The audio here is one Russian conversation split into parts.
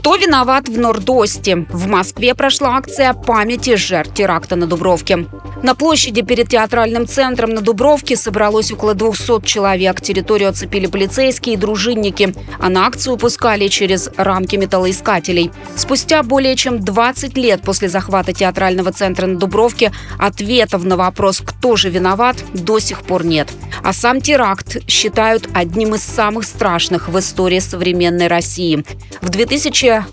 Кто виноват в Нордосте? В Москве прошла акция памяти жертв теракта на Дубровке. На площади перед театральным центром на Дубровке собралось около 200 человек. Территорию оцепили полицейские и дружинники, а на акцию пускали через рамки металлоискателей. Спустя более чем 20 лет после захвата театрального центра на Дубровке ответов на вопрос, кто же виноват, до сих пор нет. А сам теракт считают одним из самых страшных в истории современной России. В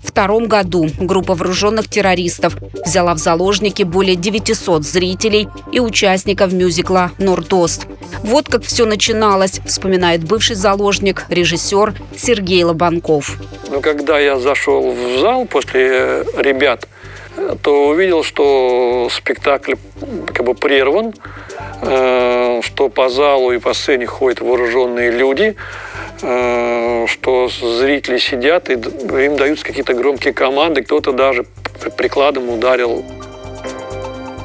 2002 году группа вооруженных террористов взяла в заложники более 900 зрителей и участников мюзикла «Нордост». Вот как все начиналось, вспоминает бывший заложник, режиссер Сергей Лобанков. Когда я зашел в зал после ребят, то увидел, что спектакль как бы прерван, что по залу и по сцене ходят вооруженные люди, э, что зрители сидят и им даются какие-то громкие команды, кто-то даже прикладом ударил.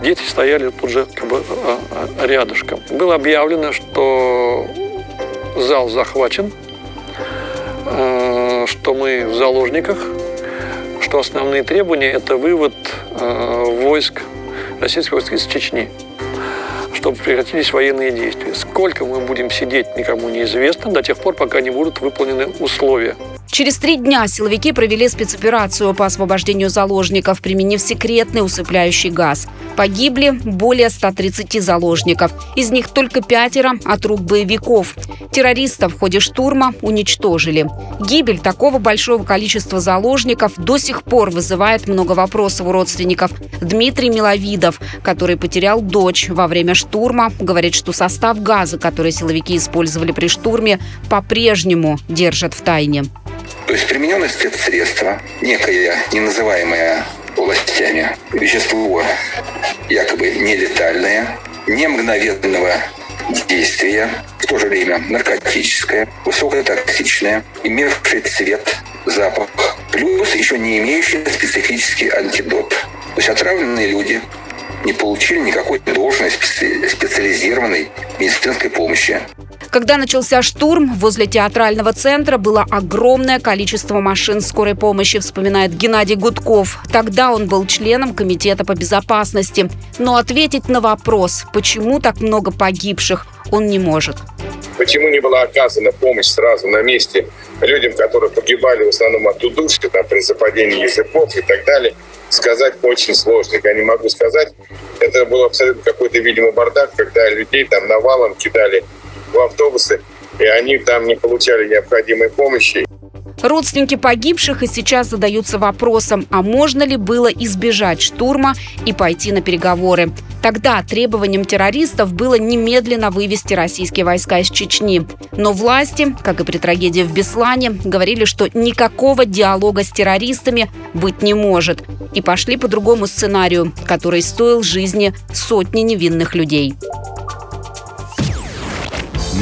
Дети стояли тут же как бы а, а, рядышком. Было объявлено, что зал захвачен, э, что мы в заложниках, что основные требования – это вывод войск, российских войск из Чечни чтобы прекратились военные действия. Сколько мы будем сидеть, никому неизвестно, до тех пор, пока не будут выполнены условия. Через три дня силовики провели спецоперацию по освобождению заложников, применив секретный усыпляющий газ. Погибли более 130 заложников. Из них только пятеро от рук боевиков. Террористов в ходе штурма уничтожили. Гибель такого большого количества заложников до сих пор вызывает много вопросов у родственников. Дмитрий Миловидов, который потерял дочь во время штурма, говорит, что состав газа, который силовики использовали при штурме, по-прежнему держат в тайне. То есть примененное спецсредство, некое неназываемое властями вещество якобы нелетальное, не мгновенного действия, в то же время наркотическое, высокотоксичное, имевшее цвет, запах, плюс еще не имеющее специфический антидот. То есть отравленные люди не получили никакой должной специализированной медицинской помощи. Когда начался штурм, возле театрального центра было огромное количество машин скорой помощи, вспоминает Геннадий Гудков. Тогда он был членом Комитета по безопасности. Но ответить на вопрос, почему так много погибших, он не может. Почему не была оказана помощь сразу на месте людям, которые погибали в основном от удушья, там, при западении языков и так далее, сказать очень сложно. Я не могу сказать. Это был абсолютно какой-то, видимо, бардак, когда людей там навалом кидали в автобусы, и они там не получали необходимой помощи. Родственники погибших и сейчас задаются вопросом, а можно ли было избежать штурма и пойти на переговоры. Тогда требованием террористов было немедленно вывести российские войска из Чечни. Но власти, как и при трагедии в Беслане, говорили, что никакого диалога с террористами быть не может. И пошли по другому сценарию, который стоил жизни сотни невинных людей.